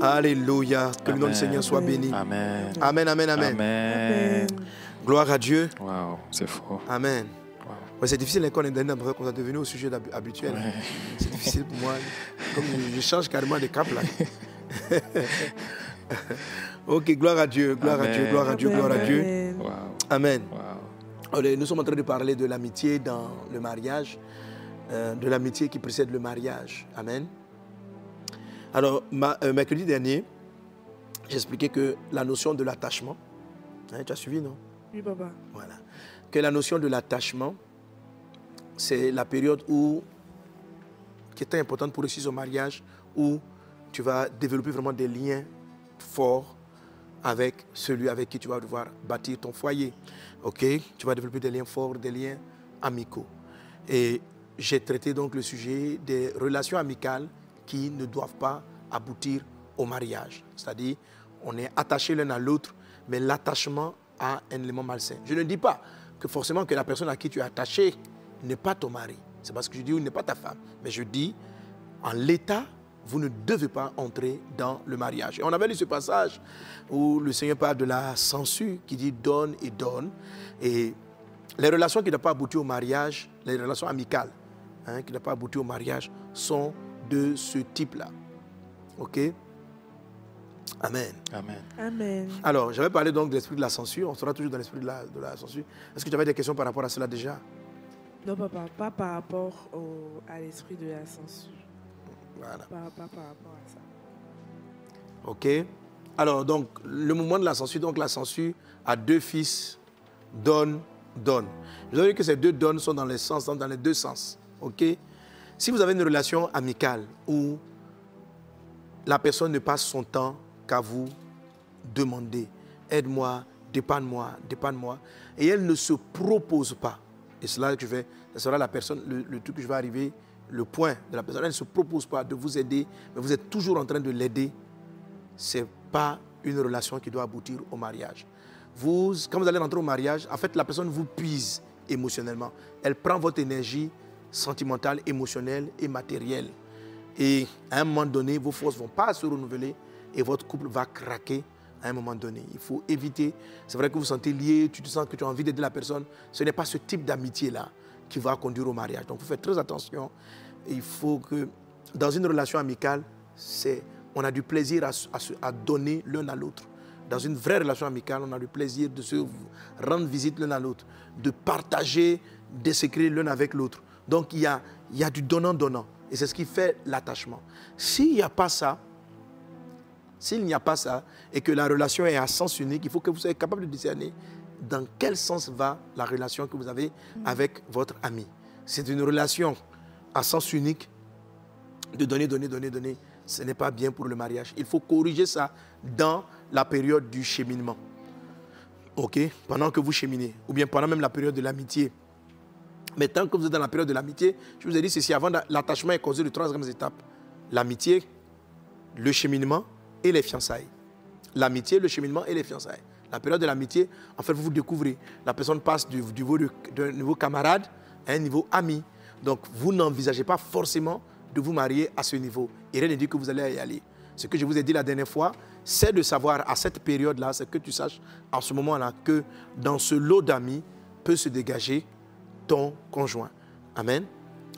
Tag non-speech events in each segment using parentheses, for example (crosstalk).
Alléluia. Que le nom du Amen. Seigneur soit béni. Amen. Amen, amen, amen. Amen. Gloire à Dieu. Wow, c'est fort. Amen. Wow. Ouais, c'est difficile hein, quand on est devenu au sujet habituel. Ouais. C'est difficile pour moi. Comme je, change carrément de cap là. (laughs) ok, gloire à Dieu, gloire à. Dieu, gloire à Dieu, gloire à Dieu. Amen. Wow. Amen. Wow. Allez, Nous sommes en train de parler de l'amitié dans le mariage, euh, de l'amitié qui précède le mariage. Amen. Alors, ma- euh, mercredi dernier, j'expliquais que la notion de l'attachement, hein, tu as suivi, non? Oui, papa. Voilà. Que la notion de l'attachement, c'est la période où, qui est importante pour réussir au mariage, où tu vas développer vraiment des liens forts avec celui avec qui tu vas devoir bâtir ton foyer. OK? Tu vas développer des liens forts, des liens amicaux. Et j'ai traité donc le sujet des relations amicales qui ne doivent pas aboutir au mariage. C'est-à-dire, on est attaché l'un à l'autre, mais l'attachement a un élément malsain. Je ne dis pas que forcément que la personne à qui tu es attaché n'est pas ton mari. C'est parce que je dis ou n'est pas ta femme. Mais je dis, en l'état, vous ne devez pas entrer dans le mariage. Et on avait lu ce passage où le Seigneur parle de la censure qui dit donne et donne. Et les relations qui doivent pas aboutir au mariage, les relations amicales hein, qui doivent pas aboutir au mariage, sont de ce type-là. OK? Amen. Amen. Amen. Alors, j'avais parlé donc de l'esprit de la censure. On sera toujours dans l'esprit de la, de la censure. Est-ce que tu avais des questions par rapport à cela déjà? Non, papa, pas par rapport au- à l'esprit de la censure. Voilà. Pas, pas par rapport à ça. OK? Alors, donc, le moment de la censure, donc la censure a deux fils, donne, donne. Je vous avez dit que ces deux donnes sont dans les, sens, dans les deux sens. OK? Si vous avez une relation amicale où la personne ne passe son temps qu'à vous demander aide-moi, dépanne-moi, dépanne-moi, et elle ne se propose pas, et c'est là que je vais, ce sera la personne, le, le truc que je vais arriver, le point de la personne, elle ne se propose pas de vous aider, mais vous êtes toujours en train de l'aider, ce n'est pas une relation qui doit aboutir au mariage. Vous, quand vous allez rentrer au mariage, en fait, la personne vous puise émotionnellement. Elle prend votre énergie sentimentale, émotionnelle et matérielle. Et à un moment donné, vos forces ne vont pas se renouveler et votre couple va craquer à un moment donné. Il faut éviter. C'est vrai que vous vous sentez lié, tu te sens que tu as envie d'aider la personne. Ce n'est pas ce type d'amitié-là qui va conduire au mariage. Donc, faut faire très attention. Il faut que, dans une relation amicale, c'est, on a du plaisir à, à donner l'un à l'autre. Dans une vraie relation amicale, on a du plaisir de se rendre visite l'un à l'autre, de partager des secrets l'un avec l'autre. Donc, il y a, il y a du donnant-donnant. Et c'est ce qui fait l'attachement. S'il n'y a pas ça, s'il n'y a pas ça, et que la relation est à sens unique, il faut que vous soyez capable de discerner dans quel sens va la relation que vous avez avec votre ami. C'est une relation à sens unique de donner, donner, donner, donner. Ce n'est pas bien pour le mariage. Il faut corriger ça dans la période du cheminement. OK? Pendant que vous cheminez, ou bien pendant même la période de l'amitié. Mais tant que vous êtes dans la période de l'amitié, je vous ai dit ceci avant, l'attachement est causé de trois grandes étapes. L'amitié, le cheminement et les fiançailles. L'amitié, le cheminement et les fiançailles. La période de l'amitié, en fait, vous vous découvrez. La personne passe du, niveau d'un niveau camarade à un niveau ami. Donc, vous n'envisagez pas forcément de vous marier à ce niveau. Et rien ne dit que vous allez y aller. Ce que je vous ai dit la dernière fois, c'est de savoir à cette période-là, c'est que tu saches en ce moment-là que dans ce lot d'amis peut se dégager ton conjoint. Amen.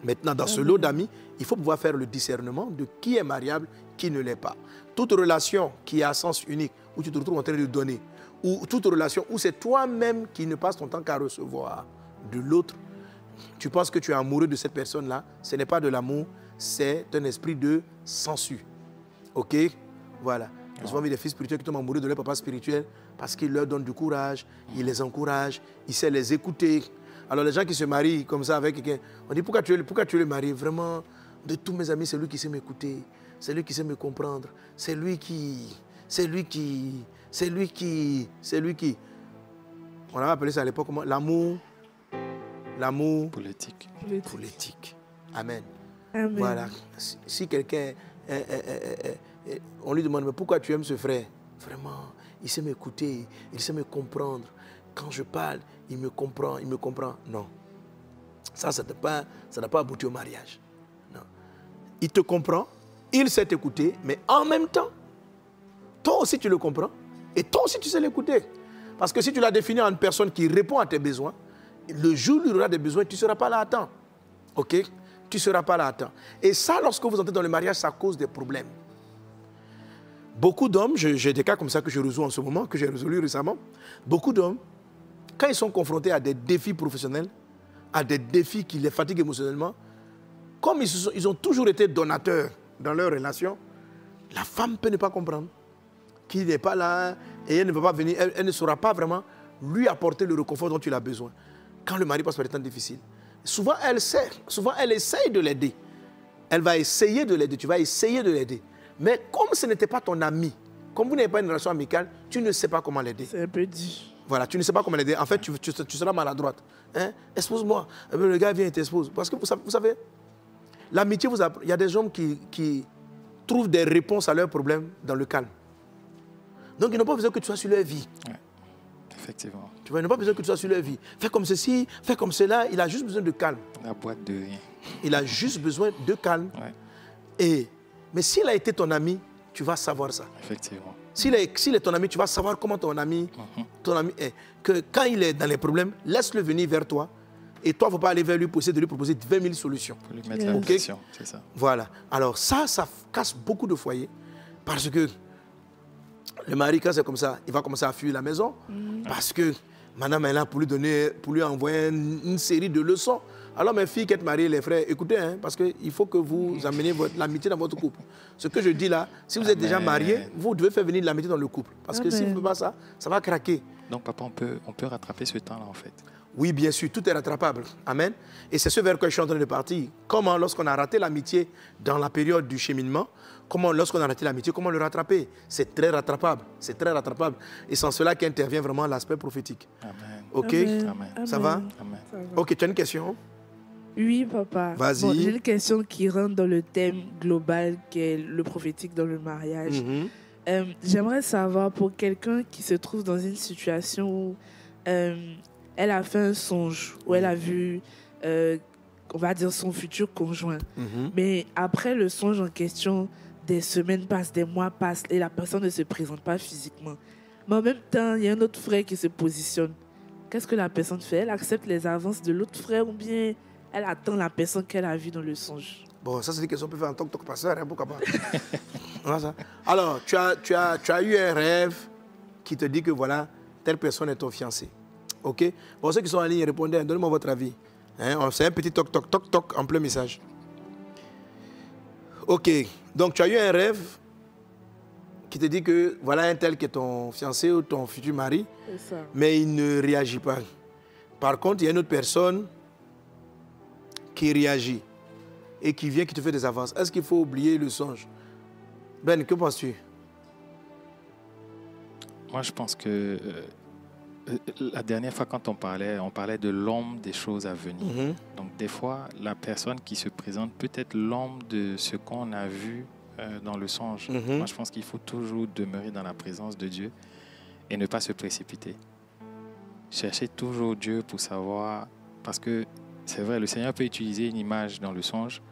Maintenant, dans ce lot d'amis, il faut pouvoir faire le discernement de qui est mariable, qui ne l'est pas. Toute relation qui a sens unique, où tu te retrouves en train de donner, ou toute relation où c'est toi-même qui ne passe ton temps qu'à recevoir de l'autre, tu penses que tu es amoureux de cette personne-là, ce n'est pas de l'amour, c'est un esprit de censure. OK? Voilà. J'ai souvent vu des fils spirituels qui tombent amoureux de leur papa spirituel parce qu'il leur donne du courage, il les encourage, il sait les écouter. Alors les gens qui se marient comme ça avec quelqu'un, on dit pourquoi tu, es- pourquoi tu le maries Vraiment, de tous mes amis, c'est lui qui sait m'écouter, c'est lui qui sait me comprendre, c'est lui qui, c'est lui qui, c'est lui qui, c'est lui qui. On avait appelé ça à l'époque comment? L'amour, l'amour Politique. pour l'éthique. Amen. Amen. Voilà. Si, si quelqu'un, on lui demande, mais pourquoi tu aimes ce frère? Vraiment, il sait m'écouter, il sait me comprendre. Quand je parle, il me comprend, il me comprend. Non. Ça, ça n'a pas, pas abouti au mariage. Non. Il te comprend, il sait t'écouter, mais en même temps, toi aussi tu le comprends et toi aussi tu sais l'écouter. Parce que si tu l'as défini en une personne qui répond à tes besoins, le jour où il aura des besoins, tu ne seras pas là à temps. OK? Tu ne seras pas là à temps. Et ça, lorsque vous entrez dans le mariage, ça cause des problèmes. Beaucoup d'hommes, j'ai des cas comme ça que je résous en ce moment, que j'ai résolu récemment. Beaucoup d'hommes, quand ils sont confrontés à des défis professionnels, à des défis qui les fatiguent émotionnellement, comme ils, ont toujours été donateurs dans leur relation, la femme peut ne pas comprendre qu'il n'est pas là et elle ne va pas venir, elle, elle ne saura pas vraiment lui apporter le réconfort dont il a besoin. Quand le mari passe par des temps difficiles, souvent elle sait, souvent elle essaye de l'aider. Elle va essayer de l'aider, tu vas essayer de l'aider. Mais comme ce n'était pas ton ami, comme vous n'avez pas une relation amicale, tu ne sais pas comment l'aider. C'est un peu dit. Voilà, tu ne sais pas comment l'aider. En fait, tu, tu- tu seras maladroite. Hein? Expose-moi. Eh Le gars vient et t'expose. Parce que vous savez, vous savez, l'amitié, vous il y a des hommes qui, qui trouvent des réponses à leurs problèmes dans le calme. Donc, ils n'ont pas besoin que tu sois sur leur vie. Effectivement. Tu vois, ils n'ont pas besoin que tu sois sur leur vie. Fais comme ceci, fais comme cela. Il a juste besoin de calme. La boîte de rien. Il a juste besoin de calme. Ouais, Et, mais s'il a été ton ami, tu vas savoir ça. effectivement. S'il est, est ton ami, tu vas savoir comment ton ami, ton ami est. Que quand il est dans les problèmes, laisse-le venir vers toi. Et toi, il ne faut pas aller vers lui pour essayer de lui proposer 20 000 solutions. Pour lui mettre la Ok. pression, c'est ça. Voilà. Alors ça, ça casse beaucoup de foyers. Parce que le mari, quand c'est comme ça, il va commencer à fuir la maison. Parce que madame est là pour lui, donner, pour lui envoyer une, une série de leçons. Alors mes filles qui êtes mariées, les frères, écoutez, hein, parce qu'il faut que vous (laughs) ameniez votre- l'amitié dans votre couple. Ce que je dis là, si vous êtes déjà mariés, vous devez faire venir de l'amitié dans le couple. Parce que si vous ne faites pas ça, ça va craquer. Donc, papa, on peut, on peut rattraper ce temps-là, en fait. Oui, bien sûr, tout est rattrapable. Amen. Et c'est ce vers quoi je suis en train de partir. Comment, lorsqu'on a raté l'amitié dans la période du cheminement, comment, lorsqu'on a raté l'amitié, comment le rattraper? C'est très rattrapable. C'est très rattrapable. Et c'est en cela qu'intervient vraiment l'aspect prophétique. Amen. OK? Amen. Ça va? Amen. Amen. Ça va. Ok, tu as une question? Oui, papa. Vas-y. Bon, J'ai une question qui rentre dans le thème global qui est le prophétique dans le mariage. Mhm. Euh, J'aimerais savoir pour quelqu'un qui se trouve dans une situation où euh, elle a fait un songe, où elle a vu, euh, on va dire, son futur conjoint. Mhm. Mais après le songe en question, des semaines passent, des mois passent et la personne ne se présente pas physiquement. Mais en même temps, il y a un autre frère qui se positionne. Qu'est-ce que la personne fait? Elle accepte les avances de l'autre frère ou bien elle attend la personne qu'elle a vue dans le songe Bon, ça, c'est des questions qu'on peut faire en tant que talk pasteur, hein, pourquoi pas. (laughs) Alors, tu as, tu, as, tu as eu un rêve qui te dit que voilà, telle personne est ton fiancé. OK? Bon, ceux qui sont en ligne, répondez, hein, donnez-moi votre avis. Hein, c'est un petit toc, toc, toc, toc en plein message. OK. Donc, tu as eu un rêve qui te dit que voilà un tel qui est ton fiancé ou ton futur mari, ça. mais il ne réagit pas. Par contre, il y a une autre personne qui réagit et qui vient, qui te fait des avances. Est-ce qu'il faut oublier le songe? Ben, que penses-tu? Moi, je pense que euh, euh, la dernière fois, quand on parlait, on parlait de l'ombre des choses à venir. Mhm. Donc, des fois, la personne qui se présente peut être l'ombre de ce qu'on a vu euh, dans le songe. Mhm. Moi, je pense qu'il faut toujours demeurer dans la présence de Dieu et ne pas se précipiter. Chercher toujours Dieu pour savoir, parce que c'est vrai, le Seigneur peut utiliser une image dans le songe,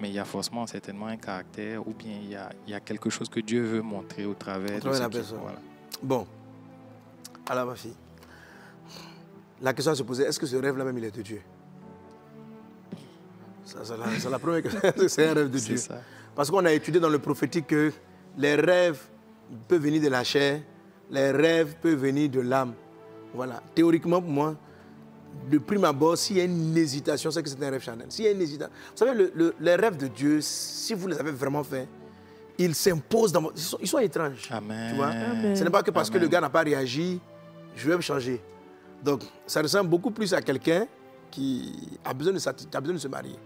mais il y a forcément certainement un caractère ou bien il y a, il y a quelque chose que Dieu veut montrer au travers, de la personne. voilà. Bon. Alors, ma fille, la question à se poser, est-ce que ce rêve-là même, il est de Dieu? C'est la, première question. c'est un rêve de Dieu? ça. Parce qu'on a étudié dans le prophétique que les rêves peuvent venir de la chair, les rêves peuvent venir de l'âme. Voilà. Théoriquement, pour moi, de prime abord, s'il y a une hésitation, c'est que c'est un rêve charnel. S'il y a une hésitation. Vous savez, le- le- les rêves de Dieu, si vous les avez vraiment faits, ils s'imposent dans votre... Ils sont, ils sont étranges. Amen. Tu vois? Amen. Ce n'est pas que parce que le gars n'a pas réagi, je vais me changer. Donc, ça ressemble beaucoup plus à quelqu'un qui a besoin, de, s'atti- qui a besoin de se marier.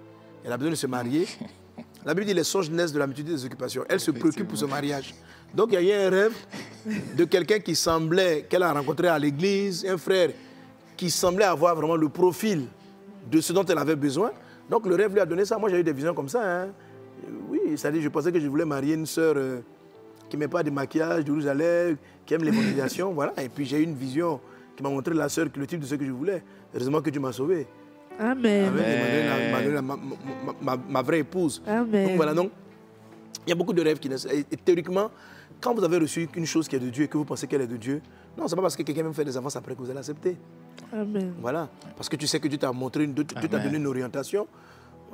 Elle a besoin de se marier. (laughs) La Bible dit les songes naissent de la multitude des occupations. Elle se préoccupe pour ce mariage. Donc, il y a eu un rêve de quelqu'un qui semblait, qu'elle a rencontré à l'église, un frère qui semblait avoir vraiment le profil de ce dont elle avait besoin. Donc, le rêve lui a donné ça. Moi, j'ai eu des visions comme ça. hein. Oui, c'est-à-dire, je pensais que je voulais marier une sœur euh, qui ne met pas de maquillage, de rouge à lèvres, qui aime l'évangélisation. (laughs) voilà. Et puis, j'ai eu une vision qui m'a montré la sœur, le type de ce que je voulais. Heureusement que Dieu m'a sauvé. Amen. Emmanuel, ma, ma- ma- ma- ma vraie épouse. Amen. Donc voilà, donc, il y a beaucoup de rêves qui naissent. Et, et théoriquement, quand vous avez reçu une chose qui est de Dieu et que vous pensez qu'elle est de Dieu, non, c'est pas parce que quelqu'un même fait des avances après que vous allez accepter. Amen. Voilà. Parce que tu sais que Dieu t'a montré, une, Dieu t'a donné une orientation.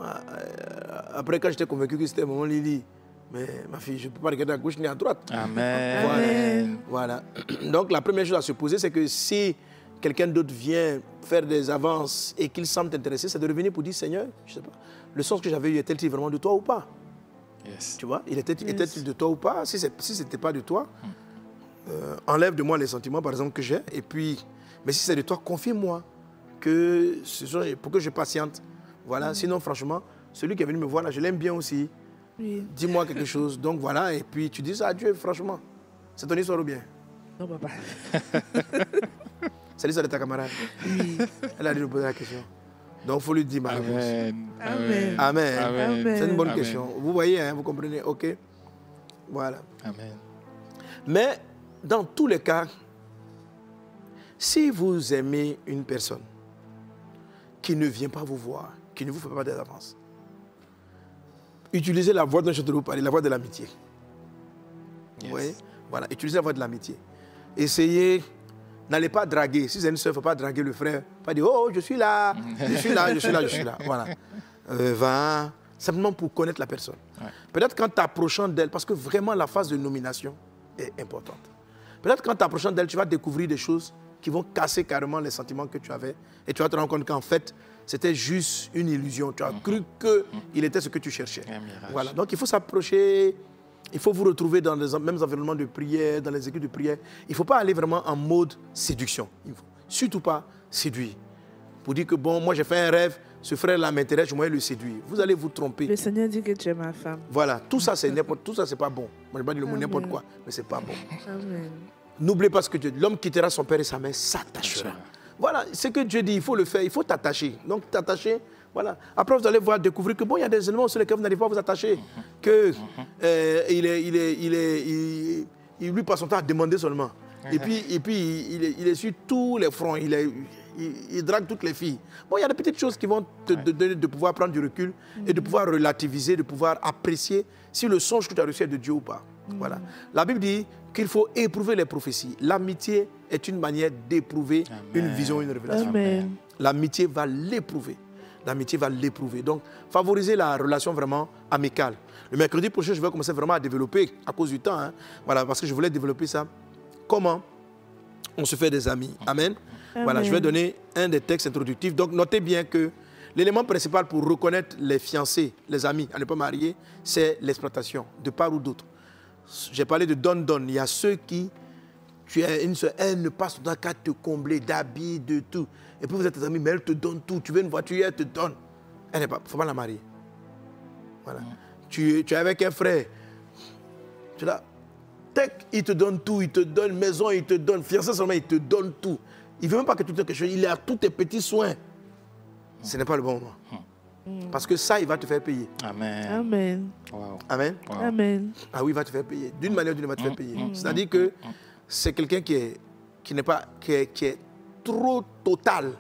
Euh, Après, quand j'étais convaincu que c'était mon Lily, mais ma fille, je ne peux pas regarder à gauche ni à droite. Amen. Amen. Voilà. (clears throat) Donc la première chose à se poser, c'est que si quelqu'un d'autre vient faire des avances et qu'il semble t'intéresser, c'est de revenir pour dire Seigneur, je sais pas, le sens que j'avais eu était-il vraiment de toi ou pas? Yes. Tu vois, il était, était-il de toi ou pas? Si ce n'était pas de toi, euh, enlève de moi les sentiments, par exemple, que j'ai. Et puis, mais si c'est de toi, confie-moi que ce soit pour que je patiente. Voilà. Sinon, franchement, celui qui est venu me voir là, je l'aime bien aussi. Oui. Dis-moi quelque chose. (laughs) Donc voilà. Et puis tu dis ça à Dieu, franchement. C'est ton histoire ou bien? Non, papa. C'est l'histoire de ta camarade. Oui. Elle a dû nous poser la question. Donc il faut lui dire ma réponse. Amen. Amen. Amen. Amen. C'est une bonne Amen. question. Vous voyez, hein, vous comprenez Ok. Voilà. Amen. Mais dans tous les cas, si vous aimez une personne qui ne vient pas vous voir, qui ne vous fait pas des avances, utilisez la voie dont je te vous parler, la voie de l'amitié. Yes. voyez Voilà, utilisez la voie de l'amitié. Essayez, n'allez pas draguer. Si c'est une soeur, il ne faut pas draguer le frère. Pas dire, oh, je suis là, je suis là, je suis là, je suis là. Voilà. Euh, va, simplement pour connaître la personne. Ouais. Peut-être qu'en t'approchant d'elle, parce que vraiment la phase de nomination est importante. Peut-être qu'en t'approchant d'elle, tu vas découvrir des choses qui vont casser carrément les sentiments que tu avais. Et tu vas te rendre compte qu'en fait, c'était juste une illusion. Tu as cru qu'il était ce que tu cherchais. Voilà. Donc il faut s'approcher. Il faut vous retrouver dans les mêmes environnements de prière, dans les équipes de prière. Il ne faut pas aller vraiment en mode séduction. Il faut surtout pas séduire. Pour dire que, bon, moi j'ai fait un rêve, ce frère-là m'intéresse, je vais le séduire. Vous allez vous tromper. Le Seigneur dit que tu es ma femme. Voilà, tout ça, c'est n'importe, tout ça, c'est pas bon. Moi, je pas dire le mot Amen. n'importe quoi, mais c'est pas bon. N'oubliez pas ce que Dieu dit. L'homme quittera son père et sa mère, s'attachera. Voilà, ce que Dieu dit, il faut le faire, il faut t'attacher. Donc, t'attacher, voilà. Après, vous allez voir, découvrir que bon, il y a des éléments sur lesquels vous n'arrivez pas à vous attacher. Que euh, il, est, il, est, il, est, il, il lui passe son temps à demander seulement. Et puis, et puis il, est, il est sur tous les fronts, il, est, il, il drague toutes les filles. Bon, il y a des petites choses qui vont te donner de pouvoir prendre du recul et de pouvoir relativiser, de pouvoir apprécier si le songe que tu as reçu est de Dieu ou pas. Voilà. La Bible dit qu'il faut éprouver les prophéties. L'amitié est une manière d'éprouver une vision, une révélation. Amen. L'amitié va l'éprouver. L'amitié va l'éprouver. Donc, favorisez la relation vraiment amicale. Le mercredi prochain, je vais commencer vraiment à développer, à cause du temps, hein. voilà, parce que je voulais développer ça. Comment on se fait des amis. Amen. Voilà, je vais donner un des textes introductifs. Donc, notez bien que l'élément principal pour reconnaître les fiancés, les amis à ne pas marier, c'est l'exploitation, de part ou d'autre. J'ai parlé de don-don. Il y a ceux qui, tu es une seule, elle ne passe dans qu'à te combler d'habits, de tout. Et puis vous êtes tes amis, mais elle te donne tout. Tu veux une voiture, elle te donne. Elle n'est pas, faut pas la marier. Voilà. Tu, tu es avec un frère. Tu là, tac, il te donne tout, il te donne maison, il te donne fiancé seulement, il te donne tout. Il ne veut même pas que tu te donnes quelque chose, il a tous tes petits soins. Ce n'est pas le bon moment. Parce que ça, il va te faire payer. Amen. Amen. Wow. Amen. Wow. Amen. Ah oui, il va te faire payer. D'une manière ou d'une autre, il va te faire payer. C'est-à-dire que c'est quelqu'un qui est, qui n'est pas, qui est, qui est trop total,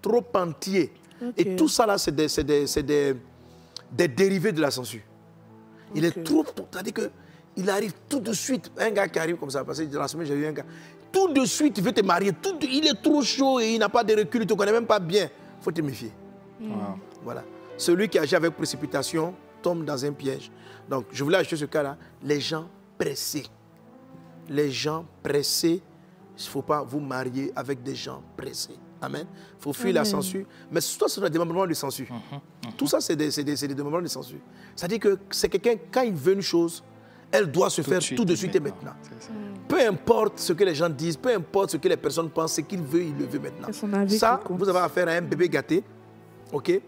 trop entier. Et tout ça là, c'est des, c'est des, c'est des, des dérivés de la censure. Il est trop, c'est-à-dire que il arrive tout de suite. Un gars qui arrive comme ça, parce que dans la semaine j'ai vu un gars, tout de suite il veut te marier. Tout de- il est trop chaud et il n'a pas de recul, il ne te connaît même pas bien. Il faut te méfier. Wow. Voilà. Celui qui agit avec précipitation tombe dans un piège. Donc, je voulais ajouter ce cas-là. Les gens pressés. Les gens pressés, il ne faut pas vous marier avec des gens pressés. Amen. Il faut fuir la censure. Mais tout ça, c'est des démembrement de censure. Tout ça, c'est des, des, c'est des démembrements de censure. C'est-à-dire que c'est quelqu'un, quand il veut une chose, elle doit se faire tout de suite et maintenant. C'est ça. Peu importe ce que les gens disent, peu importe ce que les personnes pensent, ce qu'il veut, il le veut maintenant. C'est son avis Ça, vous avez affaire à un bébé gâté, ok,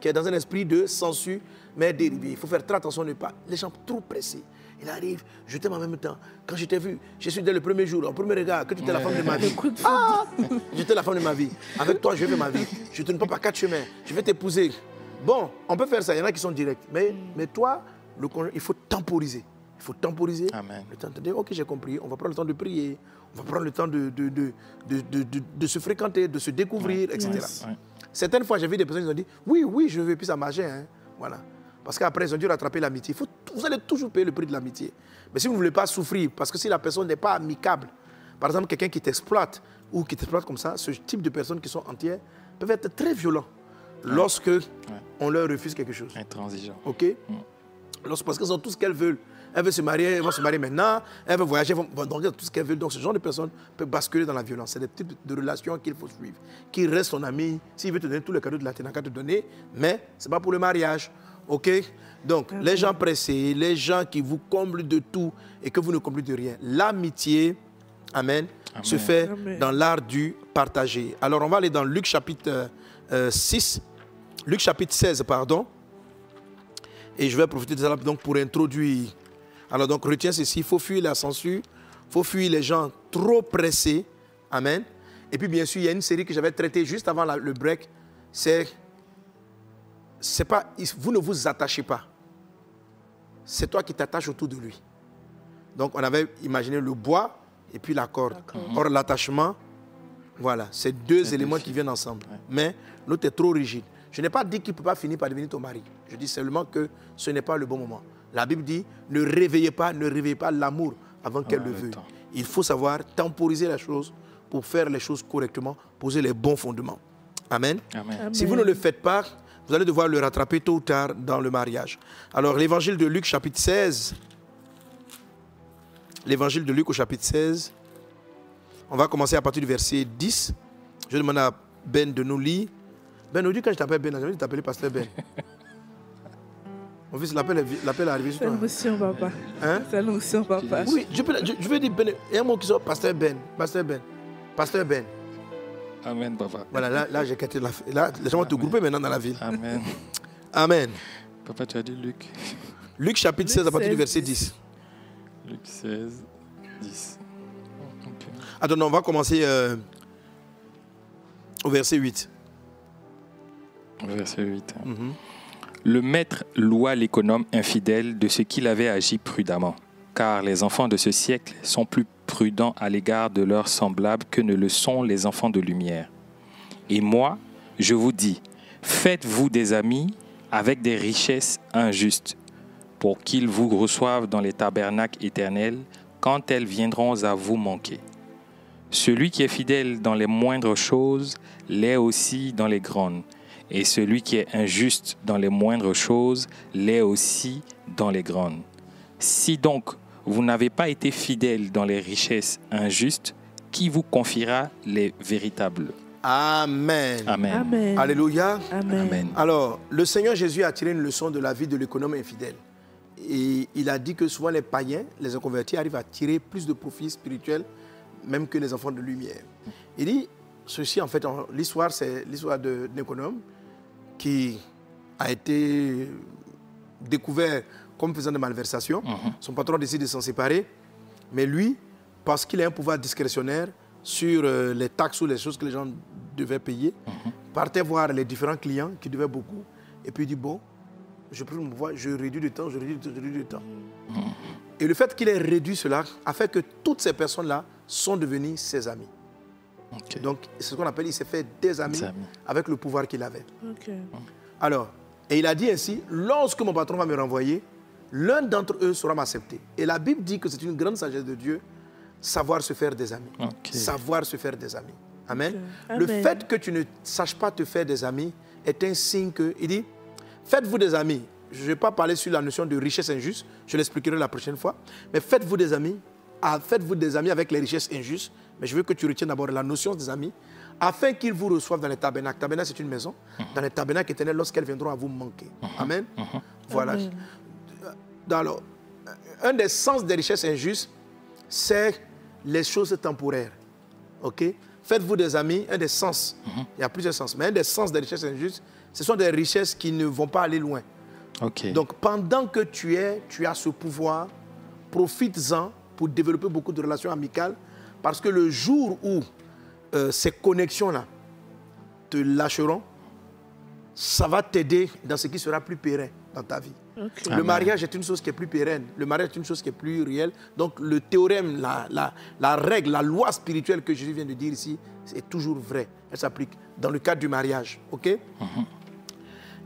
qui est dans un esprit de censure, mais dérivé. Il faut faire très attention de ne pas. Les gens trop pressés. Il arrive, je t'aime en même temps. Quand je t'ai vu, je suis dès le premier jour, au premier regard, que tu étais la femme de ma (laughs) vie. Ah J'étais la femme de ma vie. Avec toi, je vais ma vie. Je ne tourne pas par quatre chemins. Je vais t'épouser. Bon, on peut faire ça. Il y en a qui sont directs. Mais, mais toi, le conjoint, il faut temporiser. Il faut temporiser. Amen. Le temps de dire, ok, j'ai compris. On va prendre le temps de prier. On va prendre le temps de, de, de, de, de- se fréquenter, de se découvrir, etc. Certaines fois, j'ai vu des personnes qui ont dit, oui, oui, je veux, puis ça marchait. hein. Voilà. Parce qu'après, ils ont dû rattraper l'amitié. Vous allez toujours payer le prix de l'amitié. Mais si vous ne voulez pas souffrir, parce que si la personne n'est pas amicable, par exemple, quelqu'un qui t'exploite ou qui t'exploite comme ça, ce type de personnes qui sont entières peuvent être très violents lorsque on leur refuse quelque chose. Intransigeant. OK? Lorsque- Parce qu'elles ont tout ce qu'elles veulent. Elles veulent se marier, elles vont se marier maintenant, elles veulent voyager, elles vont donc tout ce qu'elles veulent. Donc ce genre de personnes peut basculer dans la violence. C'est des types de relations qu'il faut suivre. Qui reste ton ami, s'il veut te donner tous les cadeaux de la terre, il n'a qu'à te donner, mais ce n'est pas pour le mariage. OK? Donc les gens pressés, les gens qui vous comblent de tout et que vous ne comblez de rien. L'amitié, Amen, se fait Amen. dans l'art du partager. Alors on va aller dans Luc chapitre euh, euh, 6, Luc chapitre 16, pardon. Et je vais profiter de ça donc pour introduire. Alors donc retiens ceci, il faut fuir la censure, il faut fuir les gens trop pressés. Amen. Et puis bien sûr, il y a une série que j'avais traitée juste avant la- le break, c'est c'est pas vous ne vous attachez pas. C'est toi qui t'attaches autour de lui. Donc on avait imaginé le bois et puis la corde. Or l'attachement voilà, c'est deux C'est éléments qui viennent ensemble. Mais l'autre est trop rigide. Je n'ai pas dit qu'il ne peut pas finir par devenir ton mari. Je dis seulement que ce n'est pas le bon moment. La Bible dit ne réveillez pas, ne réveillez pas l'amour avant qu'elle Avant le le veuille. Il faut savoir temporiser la chose pour faire les choses correctement, poser les bons fondements. Amen. Amen. Amen. Si vous ne le faites pas, vous allez devoir le rattraper tôt ou tard dans le mariage. Alors, l'évangile de Luc, chapitre 16. L'évangile de Luc au chapitre 16. On va commencer à partir du verset 10. Je demande à Ben de nous lire. Ben, nous dit quand je t'appelle Ben, j'ai envie de t'appeler pasteur Ben. Mon fils, l'appel est, l'appel est arrivé sur C'est toi. l'onction, papa. Hein? C'est l'onction, papa. Oui, je, peux, je, je vais dire Ben. Il y a un mot qui sort, pasteur Ben. Pasteur Ben. Pasteur Ben. Amen, papa. Voilà, là, là j'ai quitté la. Là, les gens vont te grouper maintenant dans la ville. Amen. Amen. Papa, tu as dit Luc. Luc chapitre Luc 16 à partir du 16, verset 10. 10. Luc 16, 10. Ok. Attends, non, on va commencer euh, au verset 8. Verset 8. hein. Mhm. Le maître loua l'économe infidèle de ce qu'il avait agi prudemment, car les enfants de ce siècle sont plus prudents à l'égard de leurs semblables que ne le sont les enfants de lumière. Et moi, je vous dis, faites-vous des amis avec des richesses injustes, pour qu'ils vous reçoivent dans les tabernacles éternels quand elles viendront à vous manquer. Celui qui est fidèle dans les moindres choses l'est aussi dans les grandes, et celui qui est injuste dans les moindres choses l'est aussi dans les grandes. Si donc vous n'avez pas été fidèle dans les richesses injustes, qui vous confiera les véritables? Amen. Amen. Amen. Alléluia. Amen. Amen. Alors, le Seigneur Jésus a tiré une leçon de la vie de l'économe infidèle. Et il a dit que souvent les païens, les inconvertis, arrivent à tirer plus de profit spirituel, même que les enfants de lumière. Il dit, ceci en fait, l'histoire, c'est l'histoire de- d'un économe qui a été découvert comme faisant de malversations. Son patron décide de s'en séparer. Mais lui, parce qu'il a un pouvoir discrétionnaire sur euh, les taxes ou les choses que les gens devaient payer, partait voir les différents clients qui devaient beaucoup. Et puis il dit, bon, je prends mon pouvoir, je réduis le temps, je réduis le temps, je réduis le temps. Et le fait qu'il ait réduit cela a fait que toutes ces personnes-là sont devenues ses amis. Donc, c'est ce qu'on appelle, il s'est fait des amis, Des amis. avec le pouvoir qu'il avait. Alors, et il a dit ainsi, lorsque mon patron va me renvoyer, l'un d'entre eux saura m'accepter. Et la Bible dit que c'est une grande sagesse de Dieu, savoir se faire des amis. Savoir se faire des amis. Amen. Le Amen. fait que tu ne saches pas te faire des amis est un signe que, il dit, faites-vous des amis. Je ne vais pas parler sur la notion de richesse injuste, je l'expliquerai la prochaine fois, mais faites-vous des amis, ah, faites-vous des amis avec les richesses injustes, mais je veux que tu retiennes d'abord la notion des amis, afin qu'ils vous reçoivent dans les tabernacles. Tabernacle, c'est une maison. Dans les tabernacles éternels, lorsqu'elles viendront à vous manquer. Amen. Voilà. Amen. Alors, un des sens des richesses injustes, c'est les choses temporaires. OK? Faites-vous des amis, un des sens, il y a plusieurs sens, mais un des sens des richesses injustes, ce sont des richesses qui ne vont pas aller loin. Ok. Donc, pendant que tu es, tu as ce pouvoir, profites-en pour développer beaucoup de relations amicales, parce que le jour où euh, ces connexions-là te lâcheront, ça va t'aider dans ce qui sera plus pérenne dans ta vie. Le mariage est une chose qui est plus pérenne. Le mariage est une chose qui est plus réelle. Donc le théorème, la, la- la règle, la loi spirituelle que Jésus vient de dire ici, c'est toujours vrai. Elle s'applique dans le cadre du mariage. OK?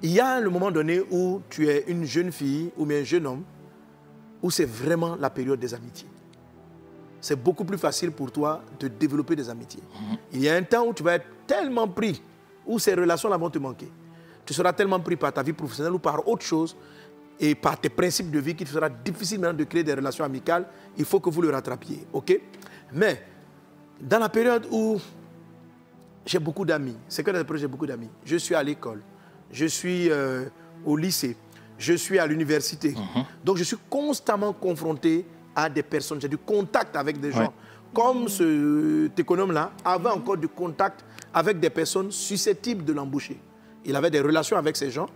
Il y a le moment donné où tu es une jeune fille ou bien un jeune homme, où c'est vraiment la période des amitiés. C'est beaucoup plus facile pour toi de développer des amitiés. Il y a un temps où tu vas être tellement pris, où ces relations-là vont te manquer. Tu seras tellement pris par ta vie professionnelle ou par autre chose et par tes principes de vie qu'il sera difficile maintenant de créer des relations amicales. Il faut que vous le rattrapiez. OK? Mais dans la période où j'ai beaucoup d'amis, c'est que la période où j'ai beaucoup d'amis. Je suis à l'école, je suis euh, au lycée, je suis à l'université. Donc je suis constamment confronté à des personnes. J'ai du contact avec des gens. Ouais. Comme cet économe-là avait encore du contact avec des personnes susceptibles de l'embaucher. Il avait des relations avec ces gens.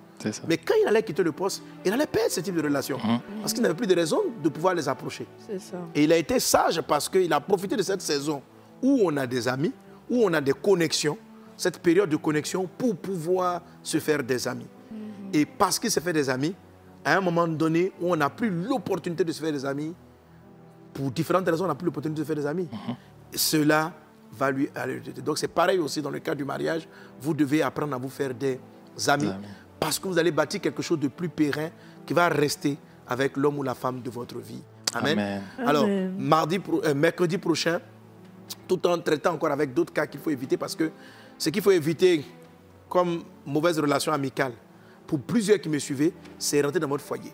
Mais quand il allait quitter le poste, il allait perdre ce type de relations. Parce qu'il n'avait plus de raison de pouvoir les approcher. Ça. Et il a été sage parce qu'il a profité de cette saison où on a des amis, où on a des connexions, cette période de connexion pour pouvoir se faire des amis. Et parce qu'il s'est fait des amis, à un moment donné où on n'a plus l'opportunité de se faire des amis, pour différentes raisons, on n'a plus l'opportunité de se faire des amis. Cela va lui aller. Donc c'est pareil aussi dans le cas du mariage. Vous devez apprendre à vous faire des amis, Des amis. parce que vous allez bâtir quelque chose de plus périn qui va rester avec l'homme ou la femme de votre vie. Amen. Amen. Alors, Amen. mardi, euh, mercredi prochain, tout en traitant encore avec d'autres cas qu'il faut éviter, parce que ce qu'il faut éviter comme mauvaise relation amicale, pour plusieurs qui me suivaient, c'est rentrer dans votre foyer.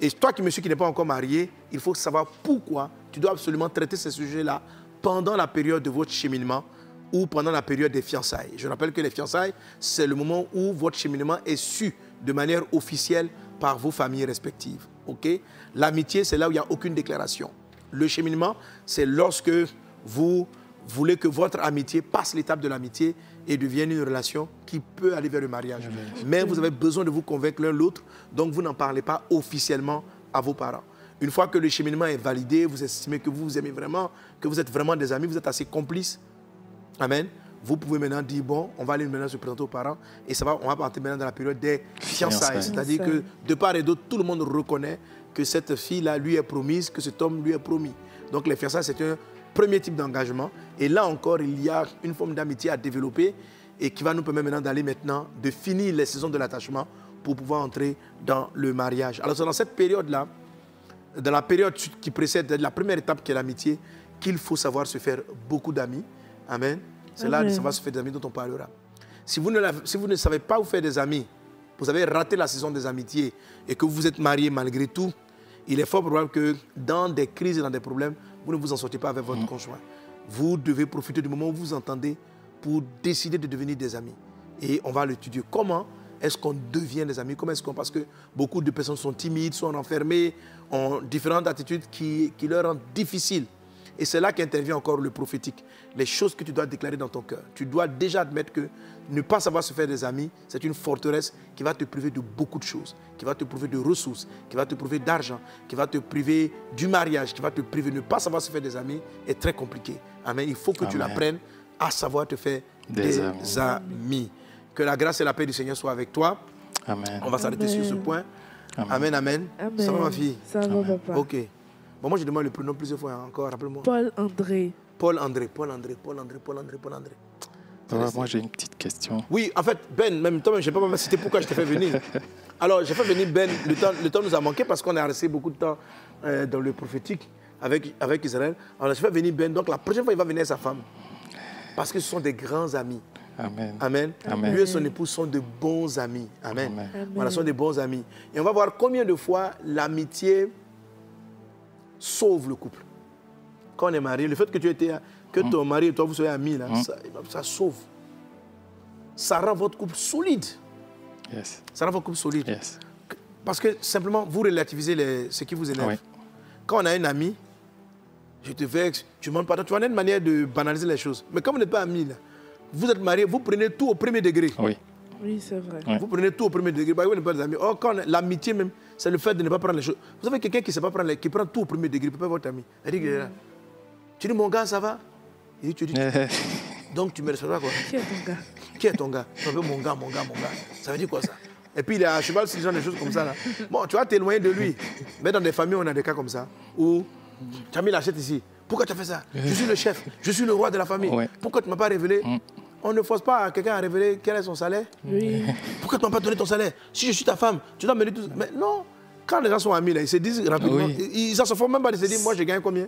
Et toi qui me suis, qui n'es pas encore marié, il faut savoir pourquoi tu dois absolument traiter ces sujets-là pendant la période de votre cheminement ou pendant la période des fiançailles. Je rappelle que les fiançailles, c'est le moment où votre cheminement est su de manière officielle par vos familles respectives. OK? L'amitié, c'est là où il n'y a aucune déclaration. Le cheminement, c'est lorsque vous voulez que votre amitié passe l'étape de l'amitié et devienne une relation qui peut aller vers le mariage. Mais vous avez besoin de vous convaincre l'un l'autre, donc vous n'en parlez pas officiellement à vos parents. Une fois que le cheminement est validé, vous estimez que vous vous aimez vraiment, que vous êtes vraiment des amis, vous êtes assez complices. Amen. Vous pouvez maintenant dire, bon, on va aller maintenant se présenter aux parents et ça va, on va partir maintenant dans la période des. Fiançailles. C'est-à-dire que de part et d'autre, tout le monde reconnaît que cette fille-là lui est promise, que cet homme lui est promis. Donc les fiançailles, c'est un premier type d'engagement. Et là encore, il y a une forme d'amitié à développer et qui va nous permettre maintenant d'aller maintenant, de finir les saisons de l'attachement pour pouvoir entrer dans le mariage. Alors c'est dans cette période-là, dans la période qui précède la première étape qui est l'amitié, qu'il faut savoir se faire beaucoup d'amis. Amen. C'est là de savoir se faire des amis dont on parlera. Si vous, ne si vous ne savez pas vous faire des amis, vous avez raté la saison des amitiés et que vous êtes marié malgré tout, il est fort probable que dans des crises et dans des problèmes, vous ne vous en sortez pas avec votre conjoint. Vous devez profiter du moment où vous vous entendez pour décider de devenir des amis. Et on va l'étudier. Comment est-ce qu'on devient des amis? Comment est-ce qu'on... Parce que beaucoup de personnes sont timides, sont enfermées, ont différentes attitudes qui, qui leur rendent difficile. Et c'est là qu'intervient encore le prophétique. Les choses que tu dois déclarer dans ton cœur. Tu dois déjà admettre que ne pas savoir se faire des amis, c'est une forteresse qui va te priver de beaucoup de choses, qui va te priver de ressources, qui va te priver d'argent, qui va te priver du mariage, qui va te priver de ne pas savoir se faire des amis est très compliqué. Amen. Il faut que tu l'apprennes à savoir te faire des, Des amis. amis. Que la grâce et la paix du Seigneur soient avec toi. Amen. On va s'arrêter sur ce point. Amen. Amen, amen. Amen. Ça va ma fille? Ça va, papa. Ok. Bon, moi je demande le prénom plusieurs fois hein, encore, rappelle-moi. Paul André. Paul André, Paul André, Paul André, Paul André, Paul André. Moi, j'ai une petite question. Oui, en fait, Ben, même toi, je ne sais pas même citer pourquoi je t'ai fait venir. (laughs) Alors, j'ai fait venir Ben, le temps, le temps nous a manqué parce qu'on a resté beaucoup de temps euh, dans le prophétique avec, avec Israël. Alors, j'ai fait venir Ben, donc la prochaine fois, il va venir avec sa femme. Parce que ce sont des grands amis. Amen. Amen. Amen. Lui et son épouse sont de bons amis. Amen. Amen. Voilà, sont des bons amis. Et on va voir combien de fois l'amitié sauve le couple. Quand on est marié, le fait que tu étais, que ton mari et toi vous soyez amis, là, ça, ça sauve. Ça rend votre couple solide. Yes. Ça rend votre couple solide. Yes. Parce que simplement, vous relativisez les- ce qui vous énerve. Oui. Quand on a un ami, je te vexe, tu ne demandes pardon, tu as une manière de banaliser les choses. Mais comme vous n'êtes pas amis, là, vous êtes mariés, vous prenez tout au premier degré. Oui. Oui, c'est vrai. Vous prenez tout au premier degré. Bah, vous n'êtes pas des amis. Or, quand l'amitié même, c'est le fait de ne pas prendre les choses. Vous avez quelqu'un qui ne sait pas prendre les, qui prend tout au premier degré, il peut pas votre ami. Elle dit, que, tu dis, mon gars, ça va? Il dit, tu dis, (laughs) donc tu me respectes pas quoi Qui est ton gars? Qui est ton gars? Tu m'appelles mon gars, mon gars, mon gars. Ça veut dire quoi ça? Et puis il est à cheval sur ce genre de choses comme ça. Là. Bon, tu vas t'éloigner de lui. Mais dans des familles, on a des cas comme ça où tu as mis l'assiette ici. Pourquoi tu as fait ça? Je suis le chef, je suis le roi de la famille. Ouais. Pourquoi tu ne m'as pas révélé? On ne force pas quelqu'un à révéler quel est son salaire. Oui. Pourquoi tu m'as pas donné ton salaire Si je suis ta femme, tu dois me dire tout. Mais non, quand les gens sont amis, là, ils se disent rapidement. Oui. Ils ne se font même pas de se dire, moi, je gagne combien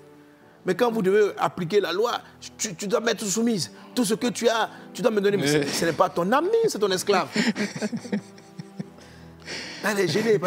mais quand vous devez appliquer la loi, tu, tu dois mettre soumise. Tout ce que tu as, tu dois me donner. Mais ce- ce n'est pas ton ami, c'est ton esclave. (laughs) Elle est gênée.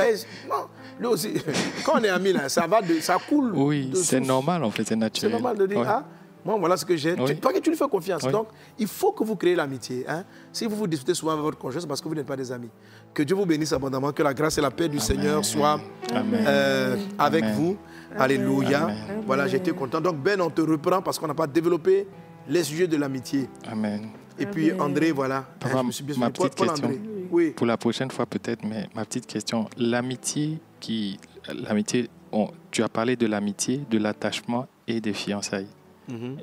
Non, lui aussi. (laughs) Quand on est amis, là, ça va, de, ça coule. Oui, c'est normal en fait, c'est C'est naturel. normal de dire, Ouais. ah, moi, voilà ce que j'ai. Oui. Toi, que tu lui fais confiance. Oui. Donc, il faut que vous créez l'amitié. hein. Si vous vous disputez souvent avec votre conjoint, c'est parce que vous n'êtes pas des amis. Que Dieu vous bénisse abondamment, que la grâce et la paix du Seigneur soient euh, avec Amen. vous. Alléluia. Amen. Voilà, j'étais content. Donc, Ben, on te reprend parce qu'on n'a pas développé les sujets de l'amitié. Amen. Et puis. André, voilà. Papa, je me suis bien ma petite Paul question. André. Oui. Pour la prochaine fois peut-être, mais ma petite question, l'amitié qui, l'amitié, tu as parlé de l'amitié, de l'attachement et des fiançailles. Mhm.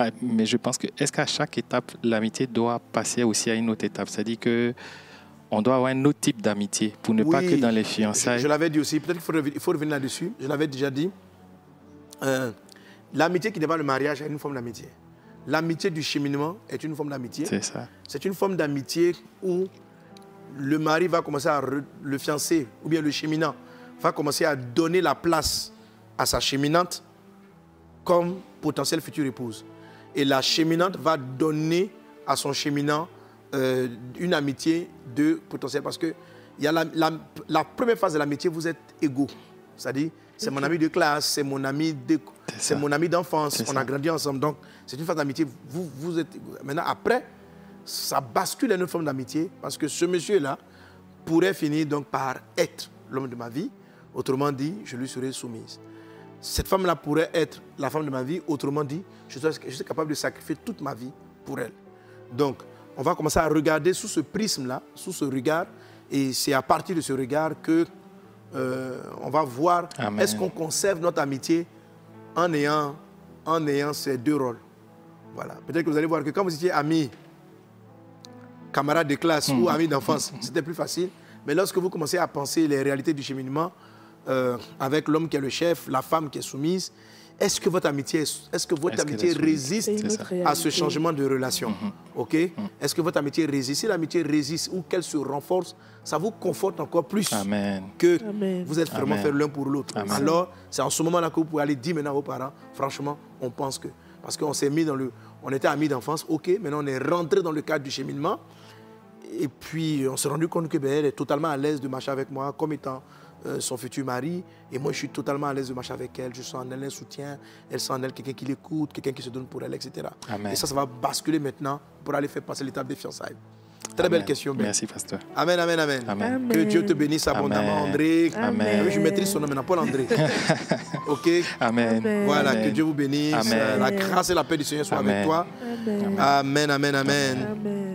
Ah, mais je pense que est-ce qu'à chaque étape, l'amitié doit passer aussi à une autre étape? C'est-à-dire que on doit avoir un autre type d'amitié pour ne pas que dans les fiançailles. je l'avais dit aussi, peut-être qu'il faut, revenir- là-dessus. Je l'avais déjà dit. Euh, L'amitié qui pas le mariage est une forme d'amitié. L'amitié du cheminement est une forme d'amitié. C'est ça. C'est une forme d'amitié où le mari va commencer à re- le fiancé ou bien le cheminant va commencer à donner la place à sa cheminante comme potentielle future épouse. Et la cheminante va donner à son cheminant euh, une amitié de potentiel parce que y a la, la- la première phase de l'amitié, vous êtes égaux. C'est-à-dire, c'est mon ami de classe, c'est mon ami de- c'est mon ami d'enfance, on a grandi ensemble. Donc, c'est une phase d'amitié. Vous, vous êtes. Maintenant, après, ça bascule à une forme d'amitié parce que ce monsieur-là pourrait finir donc par être l'homme de ma vie. Autrement dit, je lui serai soumise. Cette femme-là pourrait être la femme de ma vie. Autrement dit, je suis, je suis capable de sacrifier toute ma vie pour elle. Donc, on va commencer à regarder sous ce prisme-là, sous ce regard. Et c'est à partir de ce regard que euh, on va voir est-ce qu'on conserve notre amitié en ayant, en ayant ces deux rôles? Voilà. Peut-être que vous allez voir que quand vous étiez amis, camarades de classe ou amis d'enfance, c'était plus facile. Mais lorsque vous commencez à penser les réalités du cheminement euh, avec l'homme qui est le chef, la femme qui est soumise, est-ce que votre amitié, est- est-ce que votre amitié résiste à ce changement de relation? OK? Est-ce que votre amitié résiste? Si l'amitié résiste ou qu'elle se renforce, ça vous conforte encore plus Amen. que Amen. vous êtes vraiment fait l'un pour l'autre. Alors, c'est en ce moment-là que vous pouvez aller dire maintenant aux parents, franchement, on pense que. Parce qu'on s'est mis dans le. On était amis d'enfance, OK, maintenant on est rentré dans le cadre du cheminement. Et puis, on s'est rendu compte que ben, elle est totalement à l'aise de marcher avec moi comme étant euh, son futur mari. Et moi, je suis totalement à l'aise de marcher avec elle. Je sens en elle un soutien. Elle sent en elle quelqu'un qui l'écoute, quelqu'un qui se donne pour elle, etc. Amen. Et ça, ça va basculer maintenant pour aller faire passer l'étape des fiançailles. Très belle question, Ben. Merci, pasteur. Amen, amen, amen. Que Dieu te bénisse abondamment, Amen. André. Amen. Je maîtrise son nom maintenant, Paul André. (laughs) OK Amen. Voilà, Amen. que Dieu vous bénisse. Amen. La grâce et la paix du Seigneur soient avec Amen. toi. Amen. Amen, amen, amen. Amen.